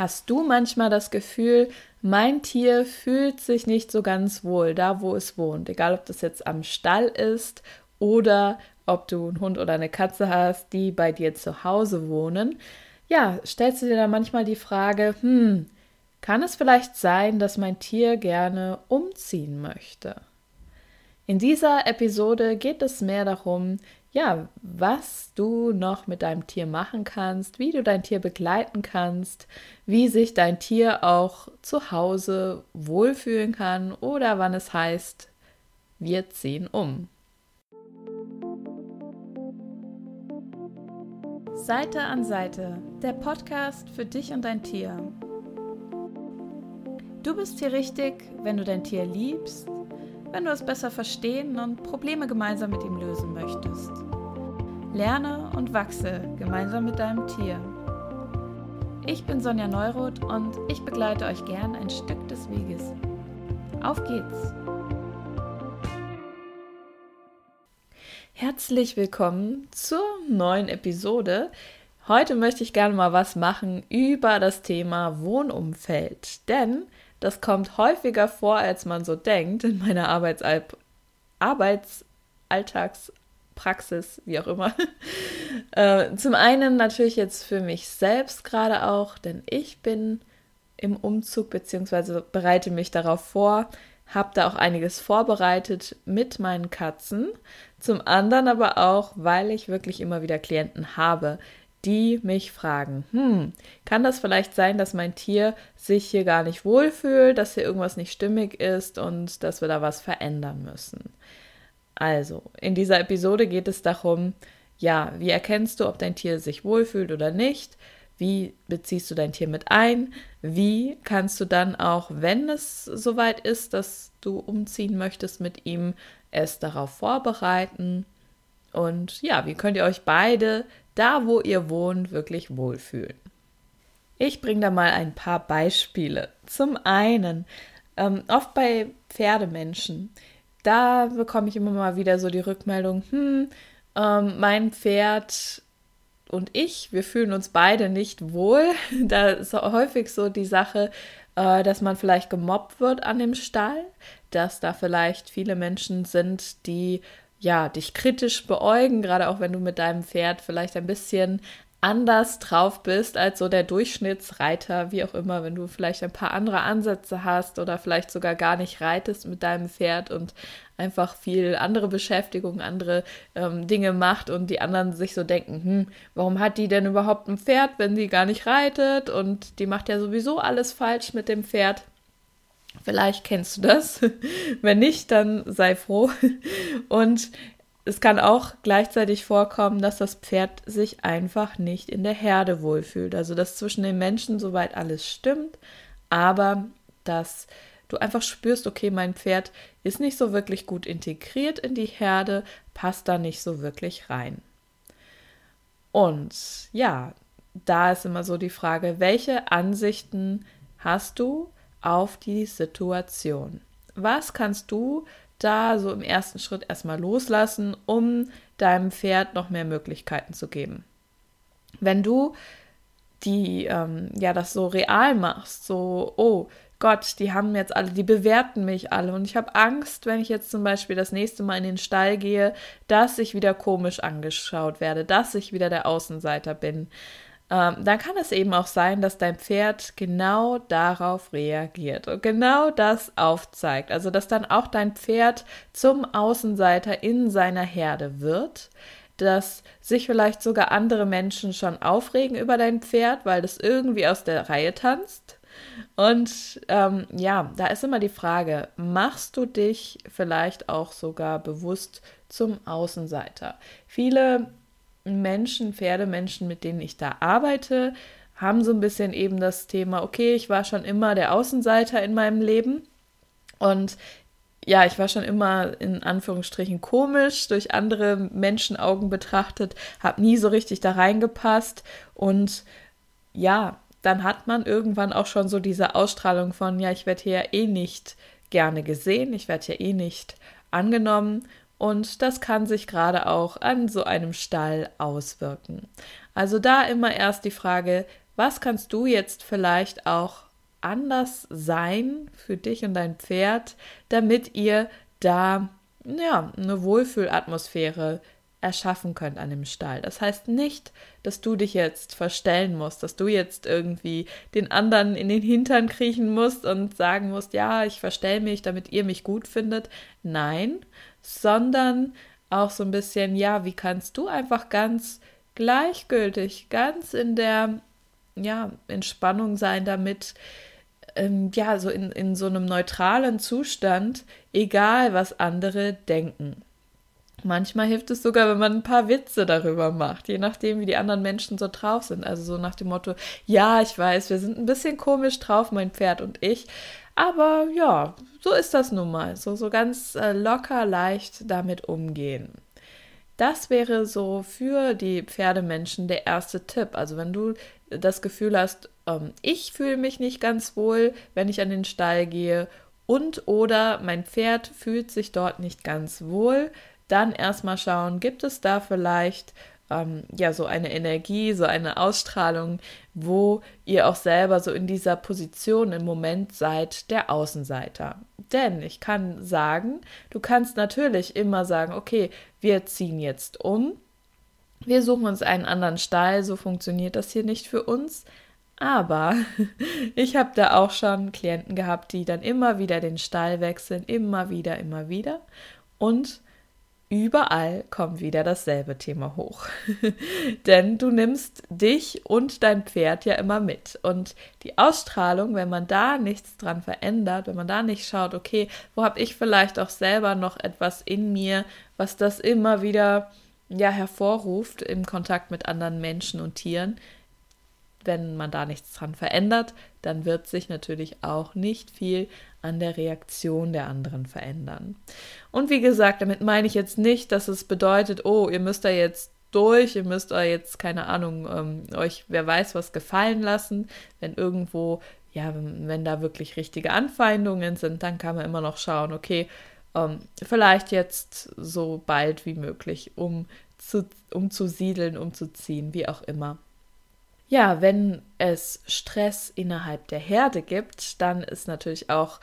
Hast du manchmal das Gefühl, mein Tier fühlt sich nicht so ganz wohl da, wo es wohnt? Egal, ob das jetzt am Stall ist oder ob du einen Hund oder eine Katze hast, die bei dir zu Hause wohnen. Ja, stellst du dir da manchmal die Frage, hm, kann es vielleicht sein, dass mein Tier gerne umziehen möchte? In dieser Episode geht es mehr darum, ja, was du noch mit deinem Tier machen kannst, wie du dein Tier begleiten kannst, wie sich dein Tier auch zu Hause wohlfühlen kann oder wann es heißt, wir ziehen um. Seite an Seite, der Podcast für dich und dein Tier. Du bist hier richtig, wenn du dein Tier liebst wenn du es besser verstehen und Probleme gemeinsam mit ihm lösen möchtest. Lerne und wachse gemeinsam mit deinem Tier. Ich bin Sonja Neuroth und ich begleite euch gern ein Stück des Weges. Auf geht's! Herzlich willkommen zur neuen Episode. Heute möchte ich gerne mal was machen über das Thema Wohnumfeld, denn das kommt häufiger vor, als man so denkt in meiner Arbeitsall Arbeitsalltagspraxis, wie auch immer. äh, zum einen natürlich jetzt für mich selbst gerade auch, denn ich bin im Umzug bzw. bereite mich darauf vor, habe da auch einiges vorbereitet mit meinen Katzen. Zum anderen aber auch, weil ich wirklich immer wieder Klienten habe, die mich fragen, hm, kann das vielleicht sein, dass mein Tier sich hier gar nicht wohlfühlt, dass hier irgendwas nicht stimmig ist und dass wir da was verändern müssen? Also, in dieser Episode geht es darum, ja, wie erkennst du, ob dein Tier sich wohlfühlt oder nicht? Wie beziehst du dein Tier mit ein? Wie kannst du dann auch, wenn es soweit ist, dass du umziehen möchtest mit ihm, es darauf vorbereiten? Und ja, wie könnt ihr euch beide da, wo ihr wohnt, wirklich wohlfühlen? Ich bringe da mal ein paar Beispiele. Zum einen, ähm, oft bei Pferdemenschen, da bekomme ich immer mal wieder so die Rückmeldung, hm, ähm, mein Pferd und ich, wir fühlen uns beide nicht wohl. Da ist häufig so die Sache, äh, dass man vielleicht gemobbt wird an dem Stall, dass da vielleicht viele Menschen sind, die ja, dich kritisch beäugen, gerade auch wenn du mit deinem Pferd vielleicht ein bisschen anders drauf bist als so der Durchschnittsreiter, wie auch immer, wenn du vielleicht ein paar andere Ansätze hast oder vielleicht sogar gar nicht reitest mit deinem Pferd und einfach viel andere Beschäftigung, andere ähm, Dinge macht und die anderen sich so denken, hm, warum hat die denn überhaupt ein Pferd, wenn sie gar nicht reitet und die macht ja sowieso alles falsch mit dem Pferd. Vielleicht kennst du das. Wenn nicht, dann sei froh. Und es kann auch gleichzeitig vorkommen, dass das Pferd sich einfach nicht in der Herde wohlfühlt. Also, dass zwischen den Menschen soweit alles stimmt, aber dass du einfach spürst, okay, mein Pferd ist nicht so wirklich gut integriert in die Herde, passt da nicht so wirklich rein. Und ja, da ist immer so die Frage, welche Ansichten hast du auf die Situation. Was kannst du da so im ersten Schritt erstmal loslassen, um deinem Pferd noch mehr Möglichkeiten zu geben? Wenn du die ähm, ja das so real machst, so oh Gott, die haben jetzt alle, die bewerten mich alle und ich habe Angst, wenn ich jetzt zum Beispiel das nächste Mal in den Stall gehe, dass ich wieder komisch angeschaut werde, dass ich wieder der Außenseiter bin ähm, dann kann es eben auch sein, dass dein Pferd genau darauf reagiert und genau das aufzeigt. Also, dass dann auch dein Pferd zum Außenseiter in seiner Herde wird, dass sich vielleicht sogar andere Menschen schon aufregen über dein Pferd, weil das irgendwie aus der Reihe tanzt. Und ähm, ja, da ist immer die Frage, machst du dich vielleicht auch sogar bewusst zum Außenseiter? Viele Menschen, Pferdemenschen, mit denen ich da arbeite, haben so ein bisschen eben das Thema, okay, ich war schon immer der Außenseiter in meinem Leben. Und ja, ich war schon immer in Anführungsstrichen komisch, durch andere Menschenaugen betrachtet, habe nie so richtig da reingepasst. Und ja, dann hat man irgendwann auch schon so diese Ausstrahlung von, ja, ich werde hier eh nicht gerne gesehen, ich werde hier eh nicht angenommen und das kann sich gerade auch an so einem Stall auswirken. Also da immer erst die Frage, was kannst du jetzt vielleicht auch anders sein für dich und dein Pferd, damit ihr da ja, eine Wohlfühlatmosphäre erschaffen könnt an dem Stall. Das heißt nicht, dass du dich jetzt verstellen musst, dass du jetzt irgendwie den anderen in den Hintern kriechen musst und sagen musst, ja, ich verstell mich, damit ihr mich gut findet. Nein, sondern auch so ein bisschen, ja, wie kannst du einfach ganz gleichgültig, ganz in der ja, Entspannung sein damit, ähm, ja, so in, in so einem neutralen Zustand, egal was andere denken. Manchmal hilft es sogar, wenn man ein paar Witze darüber macht, je nachdem, wie die anderen Menschen so drauf sind. Also so nach dem Motto, ja, ich weiß, wir sind ein bisschen komisch drauf, mein Pferd und ich. Aber ja, so ist das nun mal. So, so ganz äh, locker, leicht damit umgehen. Das wäre so für die Pferdemenschen der erste Tipp. Also wenn du das Gefühl hast, ähm, ich fühle mich nicht ganz wohl, wenn ich an den Stall gehe und oder mein Pferd fühlt sich dort nicht ganz wohl, dann erstmal schauen, gibt es da vielleicht ähm, ja so eine Energie, so eine Ausstrahlung, wo ihr auch selber so in dieser Position im Moment seid, der Außenseiter. Denn ich kann sagen, du kannst natürlich immer sagen, okay, wir ziehen jetzt um, wir suchen uns einen anderen Stall, so funktioniert das hier nicht für uns. Aber ich habe da auch schon Klienten gehabt, die dann immer wieder den Stall wechseln, immer wieder, immer wieder. Und überall kommt wieder dasselbe Thema hoch. Denn du nimmst dich und dein Pferd ja immer mit. Und die Ausstrahlung, wenn man da nichts dran verändert, wenn man da nicht schaut, okay, wo habe ich vielleicht auch selber noch etwas in mir, was das immer wieder ja hervorruft im Kontakt mit anderen Menschen und Tieren, wenn man da nichts dran verändert, dann wird sich natürlich auch nicht viel an der Reaktion der anderen verändern. Und wie gesagt, damit meine ich jetzt nicht, dass es bedeutet, oh, ihr müsst da jetzt durch, ihr müsst euch jetzt, keine Ahnung, ähm, euch wer weiß was gefallen lassen. Wenn irgendwo, ja, wenn, wenn, da wirklich richtige Anfeindungen sind, dann kann man immer noch schauen, okay, ähm, vielleicht jetzt so bald wie möglich, um zu, umzusiedeln, umzuziehen, wie auch immer. Ja, wenn es Stress innerhalb der Herde gibt, dann ist natürlich auch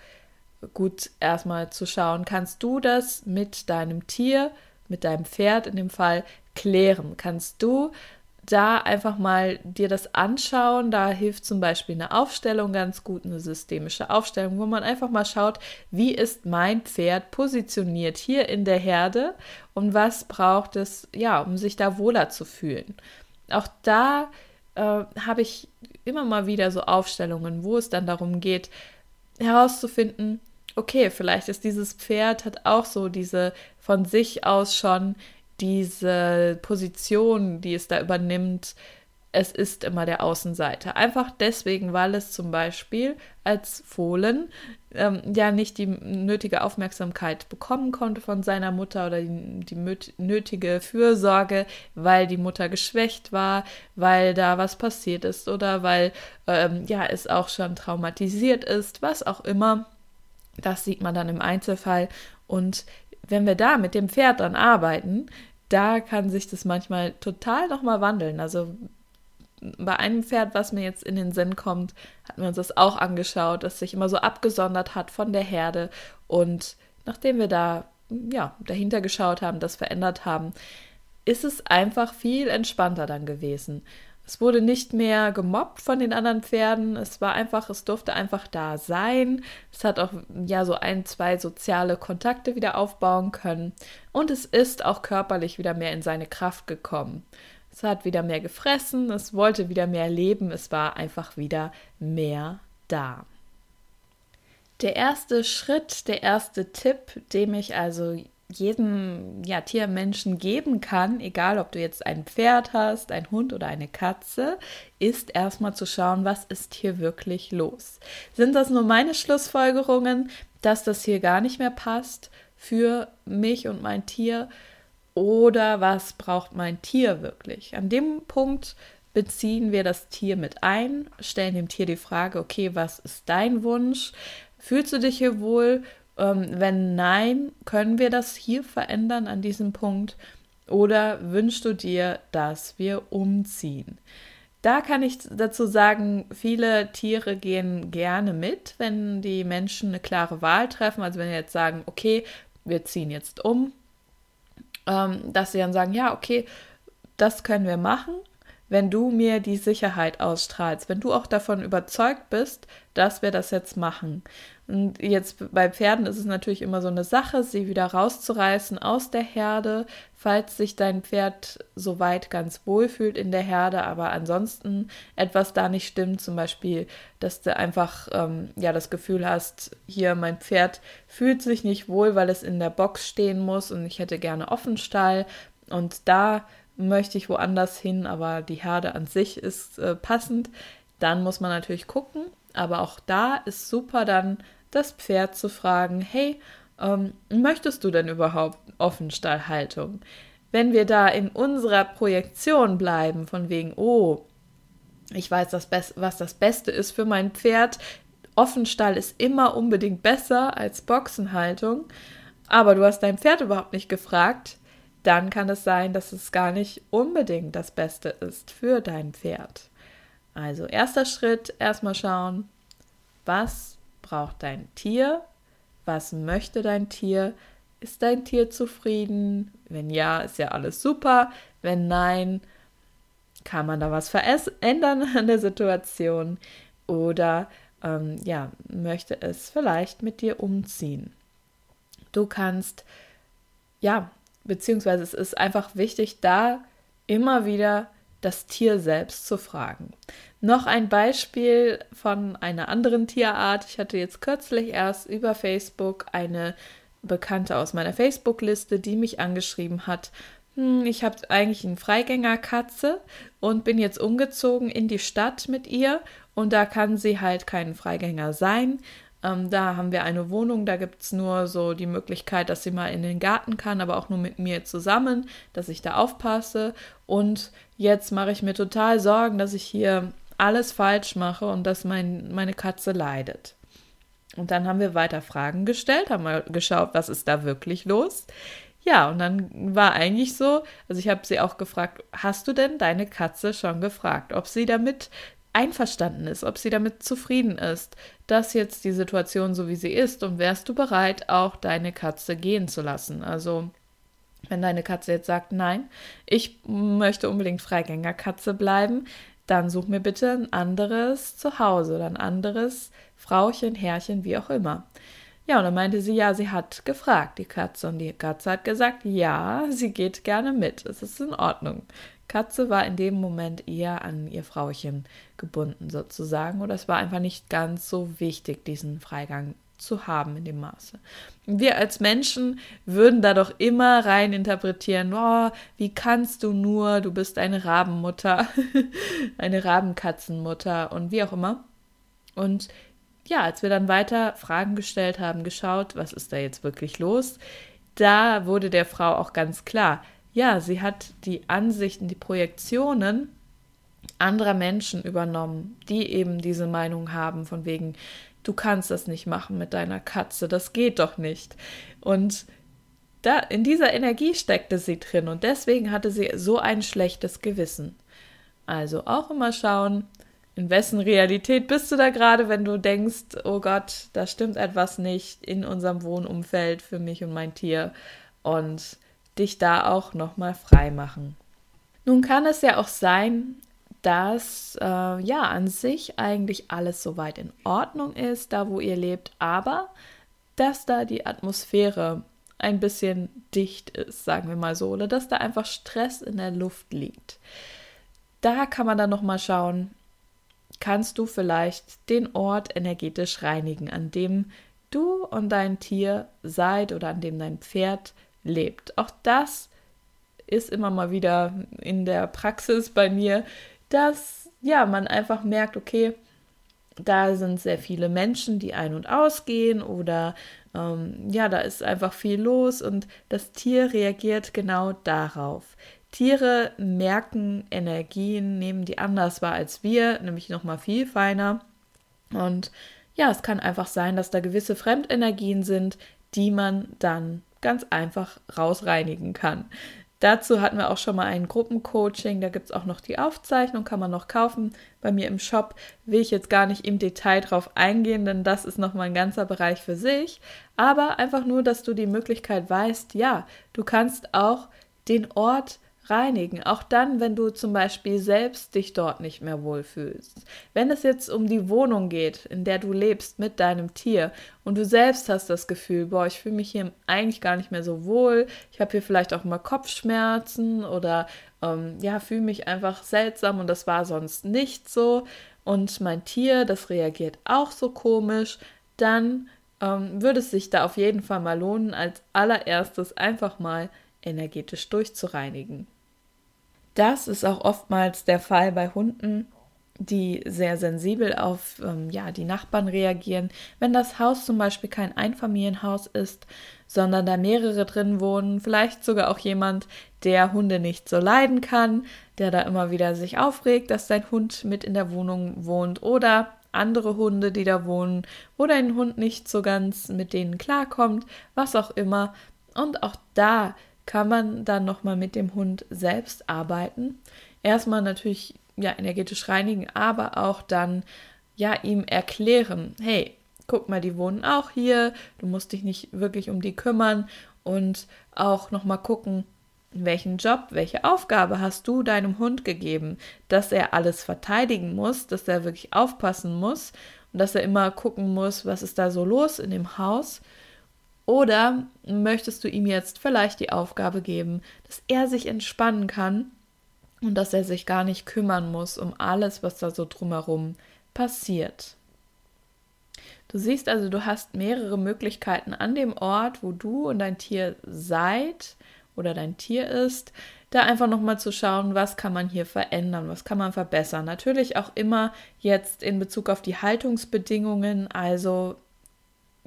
gut erstmal zu schauen, kannst du das mit deinem Tier, mit deinem Pferd in dem Fall klären? Kannst du da einfach mal dir das anschauen. Da hilft zum Beispiel eine Aufstellung ganz gut, eine systemische Aufstellung, wo man einfach mal schaut, wie ist mein Pferd positioniert hier in der Herde und was braucht es, ja, um sich da wohler zu fühlen. Auch da äh, habe ich immer mal wieder so Aufstellungen, wo es dann darum geht, herauszufinden, okay, vielleicht ist dieses Pferd hat auch so diese von sich aus schon diese Position, die es da übernimmt, es ist immer der Außenseiter. Einfach deswegen, weil es zum Beispiel als Fohlen ähm, ja nicht die nötige Aufmerksamkeit bekommen konnte von seiner Mutter oder die, die nötige Fürsorge, weil die Mutter geschwächt war, weil da was passiert ist oder weil ähm, ja es auch schon traumatisiert ist, was auch immer. Das sieht man dann im Einzelfall und wenn wir da mit dem Pferd dann arbeiten, da kann sich das manchmal total nochmal wandeln. Also bei einem Pferd, was mir jetzt in den Sinn kommt, hatten wir uns das auch angeschaut, das sich immer so abgesondert hat von der Herde. Und nachdem wir da ja, dahinter geschaut haben, das verändert haben, ist es einfach viel entspannter dann gewesen. Es wurde nicht mehr gemobbt von den anderen Pferden. Es war einfach, es durfte einfach da sein. Es hat auch ja so ein, zwei soziale Kontakte wieder aufbauen können. Und es ist auch körperlich wieder mehr in seine Kraft gekommen. Es hat wieder mehr gefressen, es wollte wieder mehr leben, es war einfach wieder mehr da. Der erste Schritt, der erste Tipp, dem ich also jedem ja, Tiermenschen geben kann, egal ob du jetzt ein Pferd hast, ein Hund oder eine Katze, ist erstmal zu schauen, was ist hier wirklich los. Sind das nur meine Schlussfolgerungen, dass das hier gar nicht mehr passt für mich und mein Tier? Oder was braucht mein Tier wirklich? An dem Punkt beziehen wir das Tier mit ein, stellen dem Tier die Frage, okay, was ist dein Wunsch? Fühlst du dich hier wohl? Ähm, wenn nein, können wir das hier verändern an diesem Punkt? Oder wünschst du dir, dass wir umziehen? Da kann ich dazu sagen, viele Tiere gehen gerne mit, wenn die Menschen eine klare Wahl treffen. Also wenn wir jetzt sagen, okay, wir ziehen jetzt um, dass sie dann sagen, ja, okay, das können wir machen wenn du mir die Sicherheit ausstrahlst, wenn du auch davon überzeugt bist, dass wir das jetzt machen. Und jetzt bei Pferden ist es natürlich immer so eine Sache, sie wieder rauszureißen aus der Herde, falls sich dein Pferd soweit ganz wohl fühlt in der Herde, aber ansonsten etwas da nicht stimmt, zum Beispiel, dass du einfach ähm, ja das Gefühl hast, hier mein Pferd fühlt sich nicht wohl, weil es in der Box stehen muss und ich hätte gerne Offenstall und da möchte ich woanders hin, aber die Herde an sich ist äh, passend, dann muss man natürlich gucken. Aber auch da ist super dann das Pferd zu fragen, hey, ähm, möchtest du denn überhaupt Offenstallhaltung? Wenn wir da in unserer Projektion bleiben, von wegen, oh, ich weiß, das was das Beste ist für mein Pferd, Offenstall ist immer unbedingt besser als Boxenhaltung, aber du hast dein Pferd überhaupt nicht gefragt, dann kann es sein, dass es gar nicht unbedingt das Beste ist für dein Pferd. Also erster Schritt, erstmal schauen, was braucht dein Tier, was möchte dein Tier, ist dein Tier zufrieden? Wenn ja, ist ja alles super. Wenn nein, kann man da was verändern an der Situation oder ähm, ja, möchte es vielleicht mit dir umziehen. Du kannst ja beziehungsweise es ist einfach wichtig, da immer wieder das Tier selbst zu fragen. Noch ein Beispiel von einer anderen Tierart. Ich hatte jetzt kürzlich erst über Facebook eine Bekannte aus meiner Facebook-Liste, die mich angeschrieben hat. Hm, ich habe eigentlich eine Freigängerkatze und bin jetzt umgezogen in die Stadt mit ihr und da kann sie halt kein Freigänger sein. Ähm, da haben wir eine Wohnung, da gibt es nur so die Möglichkeit, dass sie mal in den Garten kann, aber auch nur mit mir zusammen, dass ich da aufpasse. Und jetzt mache ich mir total Sorgen, dass ich hier alles falsch mache und dass mein, meine Katze leidet. Und dann haben wir weiter Fragen gestellt, haben mal geschaut, was ist da wirklich los. Ja, und dann war eigentlich so, also ich habe sie auch gefragt, hast du denn deine Katze schon gefragt, ob sie damit einverstanden ist, ob sie damit zufrieden ist, dass jetzt die Situation so wie sie ist und wärst du bereit, auch deine Katze gehen zu lassen. Also wenn deine Katze jetzt sagt, nein, ich möchte unbedingt Freigängerkatze bleiben, dann such mir bitte ein anderes Zuhause oder ein anderes Frauchen, Herrchen, wie auch immer. Ja, und dann meinte sie, ja, sie hat gefragt, die Katze. Und die Katze hat gesagt, ja, sie geht gerne mit. Es ist in Ordnung. Katze war in dem Moment eher an ihr Frauchen gebunden sozusagen oder es war einfach nicht ganz so wichtig, diesen Freigang zu haben in dem Maße. Wir als Menschen würden da doch immer rein interpretieren, oh, wie kannst du nur, du bist eine Rabenmutter, eine Rabenkatzenmutter und wie auch immer. Und ja, als wir dann weiter Fragen gestellt haben, geschaut, was ist da jetzt wirklich los, da wurde der Frau auch ganz klar, ja, sie hat die Ansichten, die Projektionen anderer Menschen übernommen, die eben diese Meinung haben, von wegen, du kannst das nicht machen mit deiner Katze, das geht doch nicht. Und da, in dieser Energie steckte sie drin und deswegen hatte sie so ein schlechtes Gewissen. Also auch immer schauen, in wessen Realität bist du da gerade, wenn du denkst, oh Gott, da stimmt etwas nicht in unserem Wohnumfeld für mich und mein Tier. Und dich da auch nochmal frei machen. Nun kann es ja auch sein, dass äh, ja an sich eigentlich alles soweit in Ordnung ist, da wo ihr lebt, aber dass da die Atmosphäre ein bisschen dicht ist, sagen wir mal so, oder dass da einfach Stress in der Luft liegt. Da kann man dann noch mal schauen, kannst du vielleicht den Ort energetisch reinigen, an dem du und dein Tier seid oder an dem dein Pferd lebt. Auch das ist immer mal wieder in der Praxis bei mir, dass ja, man einfach merkt, okay, da sind sehr viele Menschen, die ein- und ausgehen oder ähm, ja, da ist einfach viel los und das Tier reagiert genau darauf. Tiere merken Energien, nehmen die anders wahr als wir, nämlich nochmal viel feiner. Und ja, es kann einfach sein, dass da gewisse Fremdenergien sind, die man dann ganz einfach rausreinigen kann. Dazu hatten wir auch schon mal ein Gruppencoaching, da gibt es auch noch die Aufzeichnung, kann man noch kaufen bei mir im Shop. Will ich jetzt gar nicht im Detail drauf eingehen, denn das ist nochmal ein ganzer Bereich für sich. Aber einfach nur, dass du die Möglichkeit weißt, ja, du kannst auch den Ort reinigen. Auch dann, wenn du zum Beispiel selbst dich dort nicht mehr wohlfühlst. Wenn es jetzt um die Wohnung geht, in der du lebst mit deinem Tier und du selbst hast das Gefühl, boah, ich fühle mich hier eigentlich gar nicht mehr so wohl, ich habe hier vielleicht auch mal Kopfschmerzen oder ähm, ja, fühle mich einfach seltsam und das war sonst nicht so und mein Tier, das reagiert auch so komisch, dann ähm, würde es sich da auf jeden Fall mal lohnen, als allererstes einfach mal energetisch durchzureinigen. Das ist auch oftmals der Fall bei Hunden, die sehr sensibel auf ähm, ja, die Nachbarn reagieren. Wenn das Haus zum Beispiel kein Einfamilienhaus ist, sondern da mehrere drin wohnen, vielleicht sogar auch jemand, der Hunde nicht so leiden kann, der da immer wieder sich aufregt, dass sein Hund mit in der Wohnung wohnt oder andere Hunde, die da wohnen, oder ein Hund nicht so ganz mit denen klarkommt, was auch immer. Und auch da kann man dann nochmal mit dem Hund selbst arbeiten. Erstmal natürlich ja energetisch reinigen, aber auch dann ja ihm erklären, hey, guck mal, die wohnen auch hier, du musst dich nicht wirklich um die kümmern und auch nochmal gucken, welchen Job, welche Aufgabe hast du deinem Hund gegeben, dass er alles verteidigen muss, dass er wirklich aufpassen muss und dass er immer gucken muss, was ist da so los in dem Haus oder möchtest du ihm jetzt vielleicht die Aufgabe geben, dass er sich entspannen kann und dass er sich gar nicht kümmern muss um alles, was da so drumherum passiert? Du siehst also, du hast mehrere Möglichkeiten an dem Ort, wo du und dein Tier seid oder dein Tier ist, da einfach nochmal zu schauen, was kann man hier verändern, was kann man verbessern. Natürlich auch immer jetzt in Bezug auf die Haltungsbedingungen, also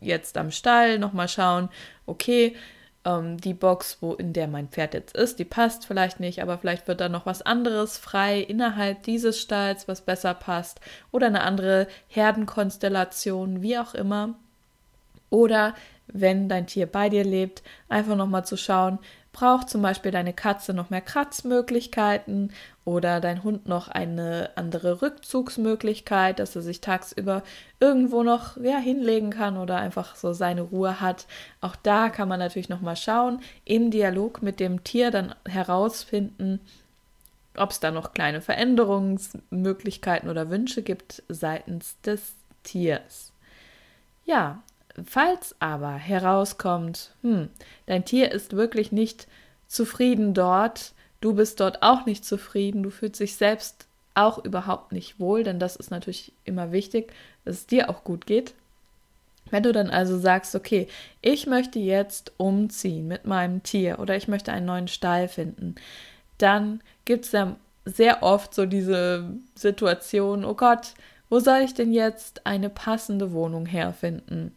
jetzt am Stall nochmal schauen, okay, ähm, die Box, wo in der mein Pferd jetzt ist, die passt vielleicht nicht, aber vielleicht wird da noch was anderes frei innerhalb dieses Stalls, was besser passt, oder eine andere Herdenkonstellation, wie auch immer. Oder wenn dein Tier bei dir lebt, einfach nochmal zu schauen, braucht zum Beispiel deine Katze noch mehr Kratzmöglichkeiten oder dein Hund noch eine andere Rückzugsmöglichkeit, dass er sich tagsüber irgendwo noch ja, hinlegen kann oder einfach so seine Ruhe hat. Auch da kann man natürlich noch mal schauen, im Dialog mit dem Tier dann herausfinden, ob es da noch kleine Veränderungsmöglichkeiten oder Wünsche gibt seitens des Tiers. Ja, falls aber herauskommt, hm, dein Tier ist wirklich nicht zufrieden dort, du bist dort auch nicht zufrieden, du fühlst dich selbst auch überhaupt nicht wohl, denn das ist natürlich immer wichtig, dass es dir auch gut geht. Wenn du dann also sagst, okay, ich möchte jetzt umziehen mit meinem Tier oder ich möchte einen neuen Stall finden, dann gibt es ja sehr oft so diese Situation, oh Gott, wo soll ich denn jetzt eine passende Wohnung herfinden?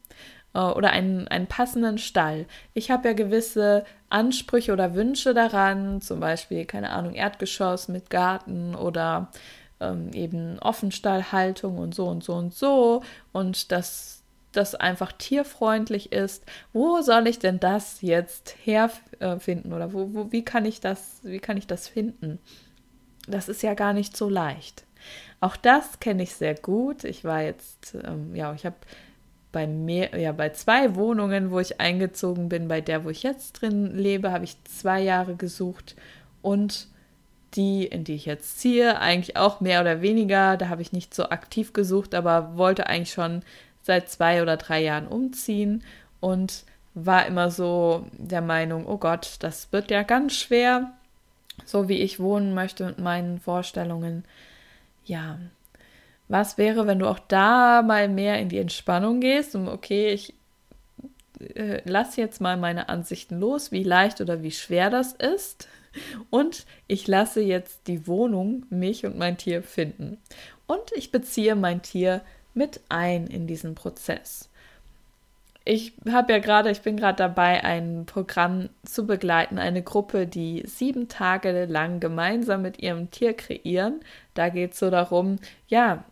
Äh, oder einen, einen passenden Stall. Ich habe ja gewisse Ansprüche oder Wünsche daran, zum Beispiel, keine Ahnung, Erdgeschoss mit Garten oder ähm, eben Offenstallhaltung und so und so und so und dass das einfach tierfreundlich ist. Wo soll ich denn das jetzt herfinden oder wo, wo, wie kann ich das, wie kann ich das finden? Das ist ja gar nicht so leicht. Auch das kenne ich sehr gut. Ich war jetzt, ähm, ja, ich habe bei mehr, ja, bei zwei Wohnungen, wo ich eingezogen bin, bei der, wo ich jetzt drin lebe, habe ich zwei Jahre gesucht und die, in die ich jetzt ziehe, eigentlich auch mehr oder weniger. Da habe ich nicht so aktiv gesucht, aber wollte eigentlich schon seit zwei oder drei Jahren umziehen und war immer so der Meinung, oh Gott, das wird ja ganz schwer, so wie ich wohnen möchte mit meinen Vorstellungen. Ja, was wäre, wenn du auch da mal mehr in die Entspannung gehst und okay, ich äh, lasse jetzt mal meine Ansichten los, wie leicht oder wie schwer das ist. Und ich lasse jetzt die Wohnung, mich und mein Tier finden. Und ich beziehe mein Tier mit ein in diesen Prozess. Ich habe ja gerade, ich bin gerade dabei, ein Programm zu begleiten, eine Gruppe, die sieben Tage lang gemeinsam mit ihrem Tier kreieren. Da geht es so darum, ja,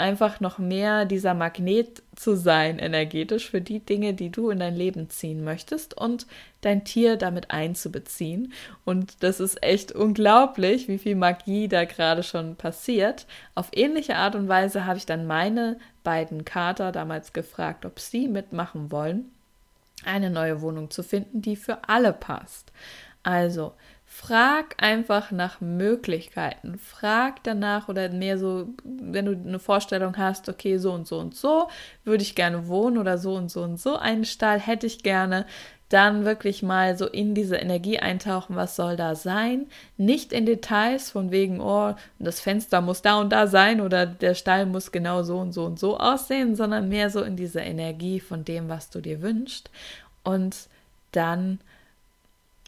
einfach noch mehr dieser Magnet zu sein, energetisch, für die Dinge, die du in dein Leben ziehen möchtest und dein Tier damit einzubeziehen. Und das ist echt unglaublich, wie viel Magie da gerade schon passiert. Auf ähnliche Art und Weise habe ich dann meine beiden Kater damals gefragt, ob sie mitmachen wollen, eine neue Wohnung zu finden, die für alle passt. Also, Frag einfach nach Möglichkeiten. Frag danach oder mehr so, wenn du eine Vorstellung hast, okay, so und so und so würde ich gerne wohnen oder so und so und so einen Stall hätte ich gerne, dann wirklich mal so in diese Energie eintauchen, was soll da sein? Nicht in Details von wegen, oh, das Fenster muss da und da sein oder der Stall muss genau so und so und so aussehen, sondern mehr so in diese Energie von dem, was du dir wünschst. Und dann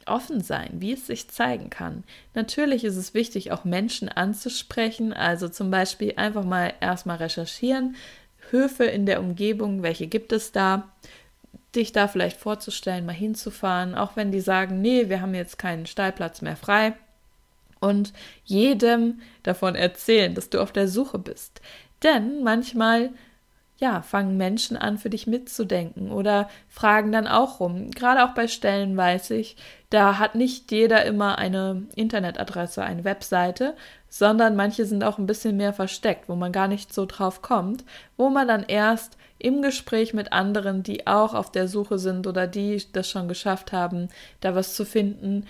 offen sein, wie es sich zeigen kann. Natürlich ist es wichtig, auch Menschen anzusprechen, also zum Beispiel einfach mal erstmal recherchieren, Höfe in der Umgebung, welche gibt es da, dich da vielleicht vorzustellen, mal hinzufahren, auch wenn die sagen, nee, wir haben jetzt keinen Stallplatz mehr frei und jedem davon erzählen, dass du auf der Suche bist. Denn manchmal ja, fangen Menschen an, für dich mitzudenken oder fragen dann auch rum. Gerade auch bei Stellen weiß ich, da hat nicht jeder immer eine Internetadresse, eine Webseite, sondern manche sind auch ein bisschen mehr versteckt, wo man gar nicht so drauf kommt, wo man dann erst im Gespräch mit anderen, die auch auf der Suche sind oder die das schon geschafft haben, da was zu finden,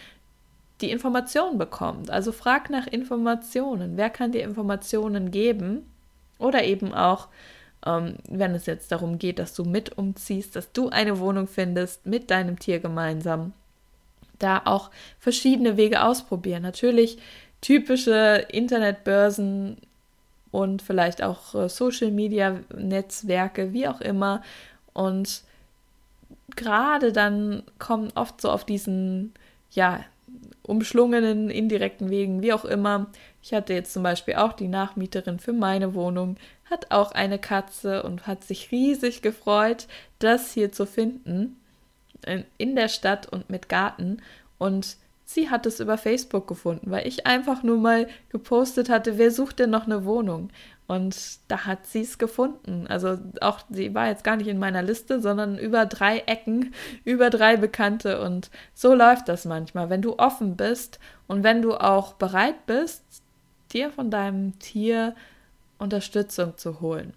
die Informationen bekommt. Also frag nach Informationen. Wer kann dir Informationen geben? Oder eben auch, ähm, wenn es jetzt darum geht, dass du mit umziehst, dass du eine Wohnung findest mit deinem Tier gemeinsam. Da auch verschiedene Wege ausprobieren. Natürlich typische Internetbörsen und vielleicht auch äh, Social Media Netzwerke, wie auch immer. Und gerade dann kommen oft so auf diesen, ja, umschlungenen, indirekten Wegen, wie auch immer. Ich hatte jetzt zum Beispiel auch die Nachmieterin für meine Wohnung, hat auch eine Katze und hat sich riesig gefreut, das hier zu finden in der Stadt und mit Garten. Und sie hat es über Facebook gefunden, weil ich einfach nur mal gepostet hatte, wer sucht denn noch eine Wohnung? Und da hat sie es gefunden. Also auch sie war jetzt gar nicht in meiner Liste, sondern über drei Ecken, über drei Bekannte. Und so läuft das manchmal. Wenn du offen bist und wenn du auch bereit bist, dir von deinem Tier Unterstützung zu holen.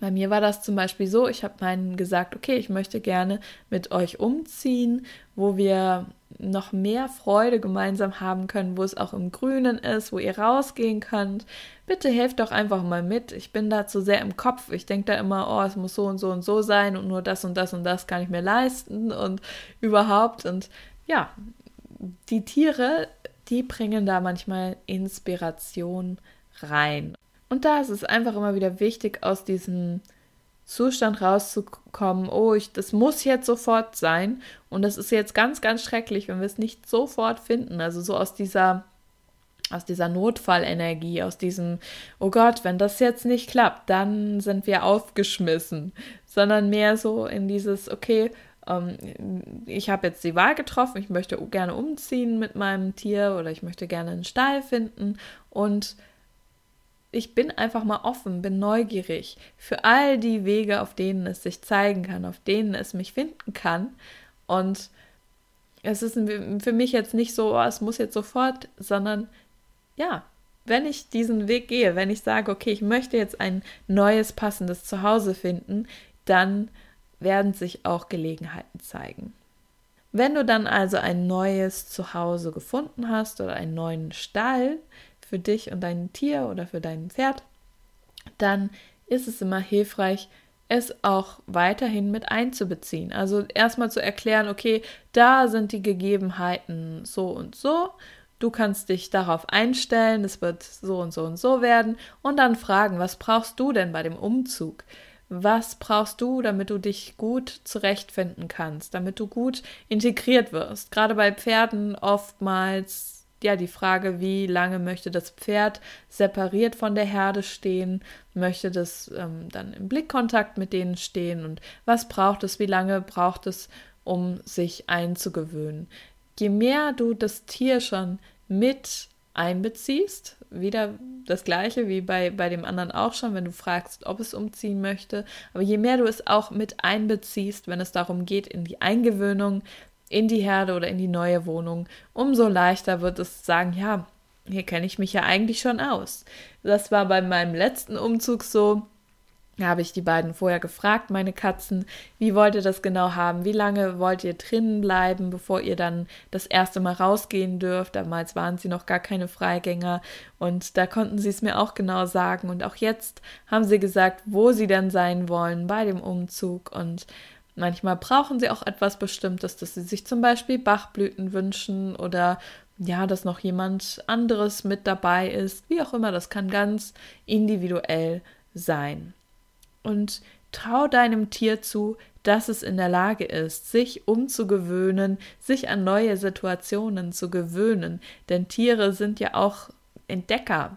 Bei mir war das zum Beispiel so, ich habe meinen gesagt, okay, ich möchte gerne mit euch umziehen, wo wir noch mehr Freude gemeinsam haben können, wo es auch im Grünen ist, wo ihr rausgehen könnt. Bitte helft doch einfach mal mit. Ich bin da zu sehr im Kopf. Ich denke da immer, oh, es muss so und so und so sein und nur das und das und das kann ich mir leisten und überhaupt. Und ja, die Tiere, die bringen da manchmal Inspiration rein. Und da ist es einfach immer wieder wichtig, aus diesem Zustand rauszukommen, oh, ich, das muss jetzt sofort sein. Und das ist jetzt ganz, ganz schrecklich, wenn wir es nicht sofort finden. Also so aus dieser, aus dieser Notfallenergie, aus diesem, oh Gott, wenn das jetzt nicht klappt, dann sind wir aufgeschmissen. Sondern mehr so in dieses, okay, ähm, ich habe jetzt die Wahl getroffen, ich möchte gerne umziehen mit meinem Tier oder ich möchte gerne einen Stall finden und ich bin einfach mal offen, bin neugierig für all die Wege, auf denen es sich zeigen kann, auf denen es mich finden kann. Und es ist für mich jetzt nicht so, oh, es muss jetzt sofort, sondern ja, wenn ich diesen Weg gehe, wenn ich sage, okay, ich möchte jetzt ein neues, passendes Zuhause finden, dann werden sich auch Gelegenheiten zeigen. Wenn du dann also ein neues Zuhause gefunden hast oder einen neuen Stall, für dich und dein Tier oder für dein Pferd, dann ist es immer hilfreich, es auch weiterhin mit einzubeziehen. Also erstmal zu erklären, okay, da sind die Gegebenheiten so und so. Du kannst dich darauf einstellen, es wird so und so und so werden und dann fragen, was brauchst du denn bei dem Umzug? Was brauchst du, damit du dich gut zurechtfinden kannst, damit du gut integriert wirst? Gerade bei Pferden oftmals ja die Frage, wie lange möchte das Pferd separiert von der Herde stehen, möchte das ähm, dann im Blickkontakt mit denen stehen und was braucht es, wie lange braucht es, um sich einzugewöhnen. Je mehr du das Tier schon mit einbeziehst. Wieder das gleiche wie bei, bei dem anderen auch schon, wenn du fragst, ob es umziehen möchte. Aber je mehr du es auch mit einbeziehst, wenn es darum geht, in die Eingewöhnung, in die Herde oder in die neue Wohnung, umso leichter wird es sagen, ja, hier kenne ich mich ja eigentlich schon aus. Das war bei meinem letzten Umzug so. Habe ich die beiden vorher gefragt, meine Katzen, wie wollt ihr das genau haben? Wie lange wollt ihr drinnen bleiben, bevor ihr dann das erste Mal rausgehen dürft? Damals waren sie noch gar keine Freigänger und da konnten sie es mir auch genau sagen. Und auch jetzt haben sie gesagt, wo sie dann sein wollen bei dem Umzug. Und manchmal brauchen sie auch etwas Bestimmtes, dass sie sich zum Beispiel Bachblüten wünschen oder ja, dass noch jemand anderes mit dabei ist. Wie auch immer, das kann ganz individuell sein und trau deinem Tier zu, dass es in der Lage ist, sich umzugewöhnen, sich an neue Situationen zu gewöhnen. Denn Tiere sind ja auch Entdecker.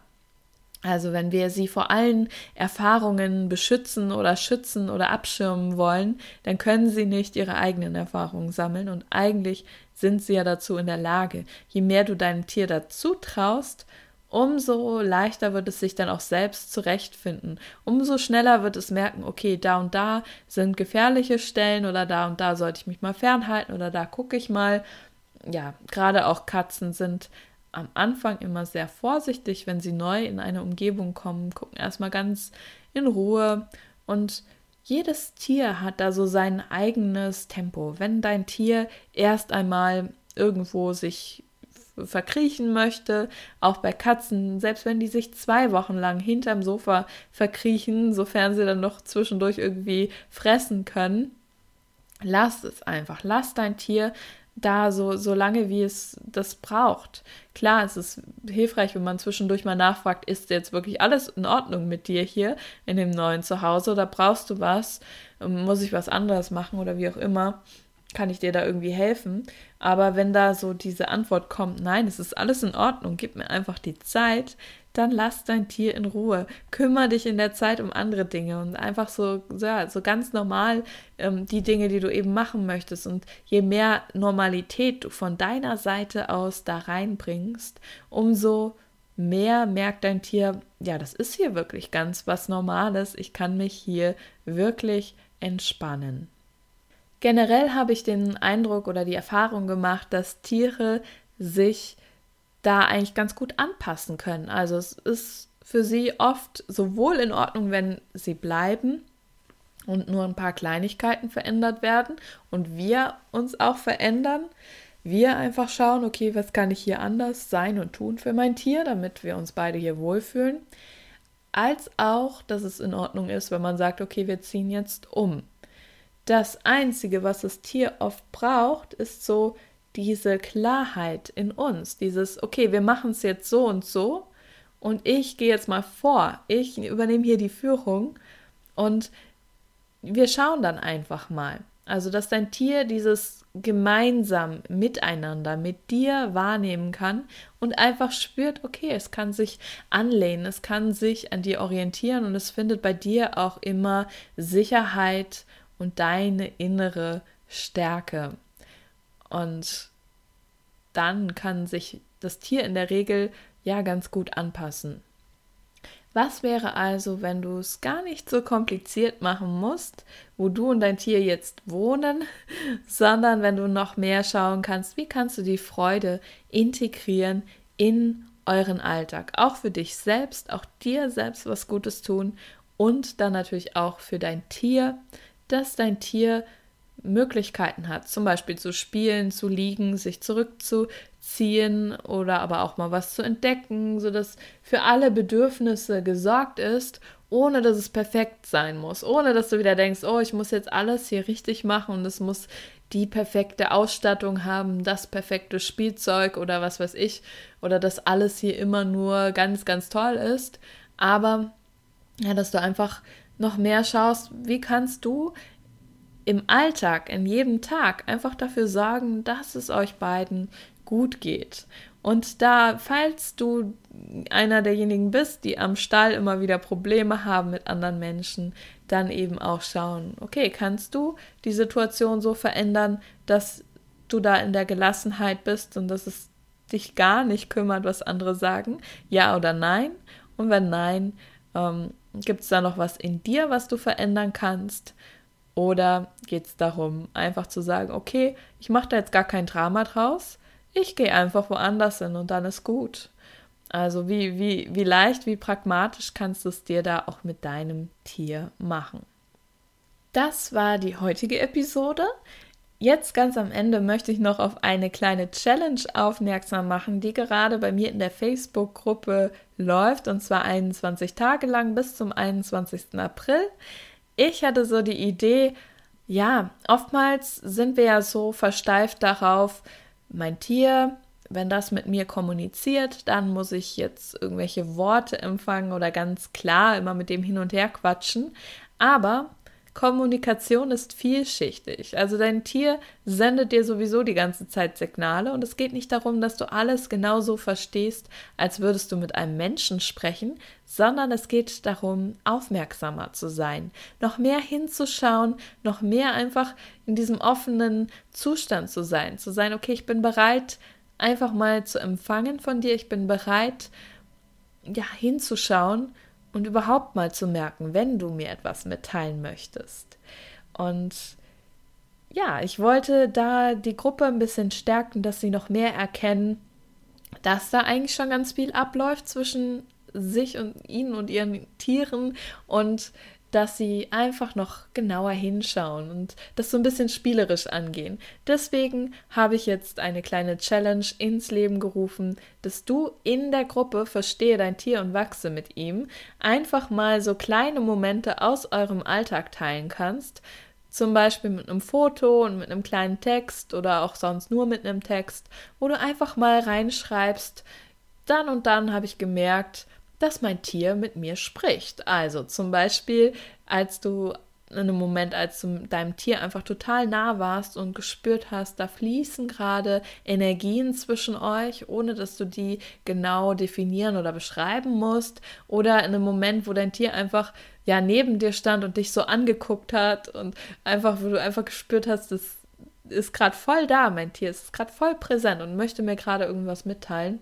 Also wenn wir sie vor allen Erfahrungen beschützen oder schützen oder abschirmen wollen, dann können sie nicht ihre eigenen Erfahrungen sammeln und eigentlich sind sie ja dazu in der Lage. Je mehr du deinem Tier dazu traust, umso leichter wird es sich dann auch selbst zurechtfinden. Umso schneller wird es merken, okay, da und da sind gefährliche Stellen oder da und da sollte ich mich mal fernhalten oder da gucke ich mal. Ja, gerade auch Katzen sind am Anfang immer sehr vorsichtig, wenn sie neu in eine Umgebung kommen, gucken erstmal ganz in Ruhe und jedes Tier hat da so sein eigenes Tempo. Wenn dein Tier erst einmal irgendwo sich verkriechen möchte. Auch bei Katzen, selbst wenn die sich zwei Wochen lang hinterm Sofa verkriechen, sofern sie dann noch zwischendurch irgendwie fressen können, lass es einfach. Lass dein Tier da so, so lange, wie es das braucht. Klar, es ist hilfreich, wenn man zwischendurch mal nachfragt, ist jetzt wirklich alles in Ordnung mit dir hier in dem neuen Zuhause oder brauchst du was? Muss ich was anderes machen oder wie auch immer? Kann ich dir da irgendwie helfen? Aber wenn da so diese Antwort kommt, nein, es ist alles in Ordnung, gib mir einfach die Zeit, dann lass dein Tier in Ruhe. Kümmer dich in der Zeit um andere Dinge und einfach so, ja, so ganz normal ähm, die Dinge, die du eben machen möchtest. Und je mehr Normalität du von deiner Seite aus da reinbringst, umso mehr merkt dein Tier, ja, das ist hier wirklich ganz was Normales. Ich kann mich hier wirklich entspannen. Generell habe ich den Eindruck oder die Erfahrung gemacht, dass Tiere sich da eigentlich ganz gut anpassen können. Also es ist für sie oft sowohl in Ordnung, wenn sie bleiben und nur ein paar Kleinigkeiten verändert werden und wir uns auch verändern. Wir einfach schauen, okay, was kann ich hier anders sein und tun für mein Tier, damit wir uns beide hier wohlfühlen. Als auch, dass es in Ordnung ist, wenn man sagt, okay, wir ziehen jetzt um das Einzige, was das Tier oft braucht, ist so diese Klarheit in uns, dieses, okay, wir machen es jetzt so und so und ich gehe jetzt mal vor, ich übernehme hier die Führung und wir schauen dann einfach mal. Also, dass dein Tier dieses gemeinsam miteinander mit dir wahrnehmen kann und einfach spürt, okay, es kann sich anlehnen, es kann sich an dir orientieren und es findet bei dir auch immer Sicherheit und deine innere Stärke. Und dann kann sich das Tier in der Regel ja ganz gut anpassen. Was wäre also, wenn du es gar nicht so kompliziert machen musst, wo du und dein Tier jetzt wohnen, sondern wenn du noch mehr schauen kannst, wie kannst du die Freude integrieren in euren Alltag, auch für dich selbst, auch dir selbst was Gutes tun und dann natürlich auch für dein Tier, dass dein Tier Möglichkeiten hat, zum Beispiel zu spielen, zu liegen, sich zurückzuziehen oder aber auch mal was zu entdecken, sodass für alle Bedürfnisse gesorgt ist, ohne dass es perfekt sein muss, ohne dass du wieder denkst, oh, ich muss jetzt alles hier richtig machen und es muss die perfekte Ausstattung haben, das perfekte Spielzeug oder was weiß ich, oder dass alles hier immer nur ganz, ganz toll ist, aber ja, dass du einfach noch mehr schaust, wie kannst du im Alltag, in jedem Tag einfach dafür sorgen, dass es euch beiden gut geht. Und da, falls du einer derjenigen bist, die am Stall immer wieder Probleme haben mit anderen Menschen, dann eben auch schauen, okay, kannst du die Situation so verändern, dass du da in der Gelassenheit bist und dass es dich gar nicht kümmert, was andere sagen? Ja oder nein? Und wenn nein, ähm, gibt es da noch was in dir, was du verändern kannst? Oder geht es darum, einfach zu sagen, okay, ich mache da jetzt gar kein Drama draus, ich gehe einfach woanders hin und dann ist gut. Also wie, wie, wie leicht, wie pragmatisch kannst du es dir da auch mit deinem Tier machen. Das war die heutige Episode. Jetzt ganz am Ende möchte ich noch auf eine kleine Challenge aufmerksam machen, die gerade bei mir in der Facebook-Gruppe läuft, und zwar 21 Tage lang bis zum 21. April. Ich hatte so die Idee, ja, oftmals sind wir ja so versteift darauf, mein Tier, wenn das mit mir kommuniziert, dann muss ich jetzt irgendwelche Worte empfangen oder ganz klar immer mit dem hin und her quatschen. Aber Kommunikation ist vielschichtig. Also dein Tier sendet dir sowieso die ganze Zeit Signale und es geht nicht darum, dass du alles genauso verstehst, als würdest du mit einem Menschen sprechen, sondern es geht darum, aufmerksamer zu sein, noch mehr hinzuschauen, noch mehr einfach in diesem offenen Zustand zu sein, zu sein, okay, ich bin bereit, einfach mal zu empfangen von dir, ich bin bereit, ja, hinzuschauen und überhaupt mal zu merken, wenn du mir etwas mitteilen möchtest. Und ja, ich wollte da die Gruppe ein bisschen stärken, dass sie noch mehr erkennen, dass da eigentlich schon ganz viel abläuft zwischen sich und ihnen und ihren Tieren und dass sie einfach noch genauer hinschauen und das so ein bisschen spielerisch angehen. Deswegen habe ich jetzt eine kleine Challenge ins Leben gerufen, dass du in der Gruppe Verstehe dein Tier und wachse mit ihm einfach mal so kleine Momente aus eurem Alltag teilen kannst. Zum Beispiel mit einem Foto und mit einem kleinen Text oder auch sonst nur mit einem Text, wo du einfach mal reinschreibst, dann und dann habe ich gemerkt, dass mein Tier mit mir spricht. Also zum Beispiel, als du in einem Moment, als du deinem Tier einfach total nah warst und gespürt hast, da fließen gerade Energien zwischen euch, ohne dass du die genau definieren oder beschreiben musst. Oder in einem Moment, wo dein Tier einfach ja neben dir stand und dich so angeguckt hat und einfach, wo du einfach gespürt hast, das ist gerade voll da, mein Tier, ist gerade voll präsent und möchte mir gerade irgendwas mitteilen.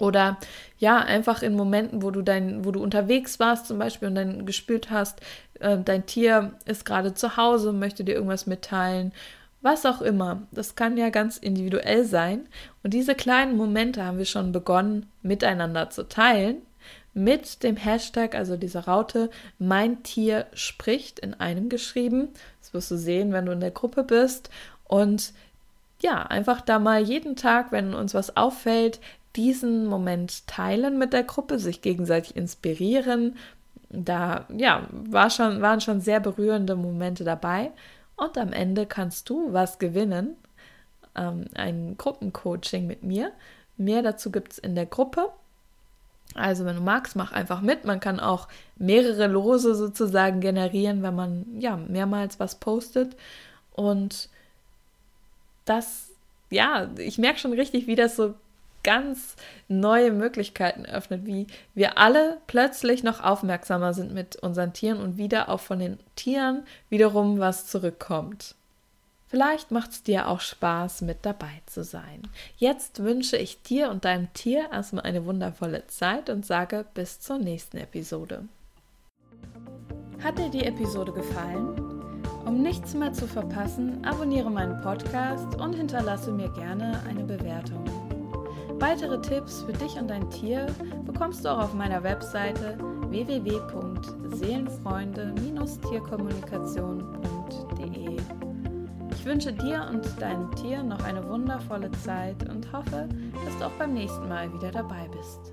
Oder ja, einfach in Momenten, wo du dein, wo du unterwegs warst zum Beispiel und dann gespürt hast, äh, dein Tier ist gerade zu Hause, möchte dir irgendwas mitteilen, was auch immer. Das kann ja ganz individuell sein. Und diese kleinen Momente haben wir schon begonnen, miteinander zu teilen. Mit dem Hashtag, also dieser Raute, mein Tier spricht in einem geschrieben. Das wirst du sehen, wenn du in der Gruppe bist. Und ja, einfach da mal jeden Tag, wenn uns was auffällt, diesen Moment teilen mit der Gruppe, sich gegenseitig inspirieren. Da ja, war schon, waren schon sehr berührende Momente dabei. Und am Ende kannst du was gewinnen. Ähm, ein Gruppencoaching mit mir. Mehr dazu gibt es in der Gruppe. Also, wenn du magst, mach einfach mit. Man kann auch mehrere Lose sozusagen generieren, wenn man ja mehrmals was postet. Und das, ja, ich merke schon richtig, wie das so ganz neue Möglichkeiten öffnet, wie wir alle plötzlich noch aufmerksamer sind mit unseren Tieren und wieder auch von den Tieren wiederum was zurückkommt. Vielleicht macht es dir auch Spaß, mit dabei zu sein. Jetzt wünsche ich dir und deinem Tier erstmal eine wundervolle Zeit und sage bis zur nächsten Episode. Hat dir die Episode gefallen? Um nichts mehr zu verpassen, abonniere meinen Podcast und hinterlasse mir gerne eine Bewertung. Weitere Tipps für dich und dein Tier bekommst du auch auf meiner Webseite www.seelenfreunde-tierkommunikation.de. Ich wünsche dir und deinem Tier noch eine wundervolle Zeit und hoffe, dass du auch beim nächsten Mal wieder dabei bist.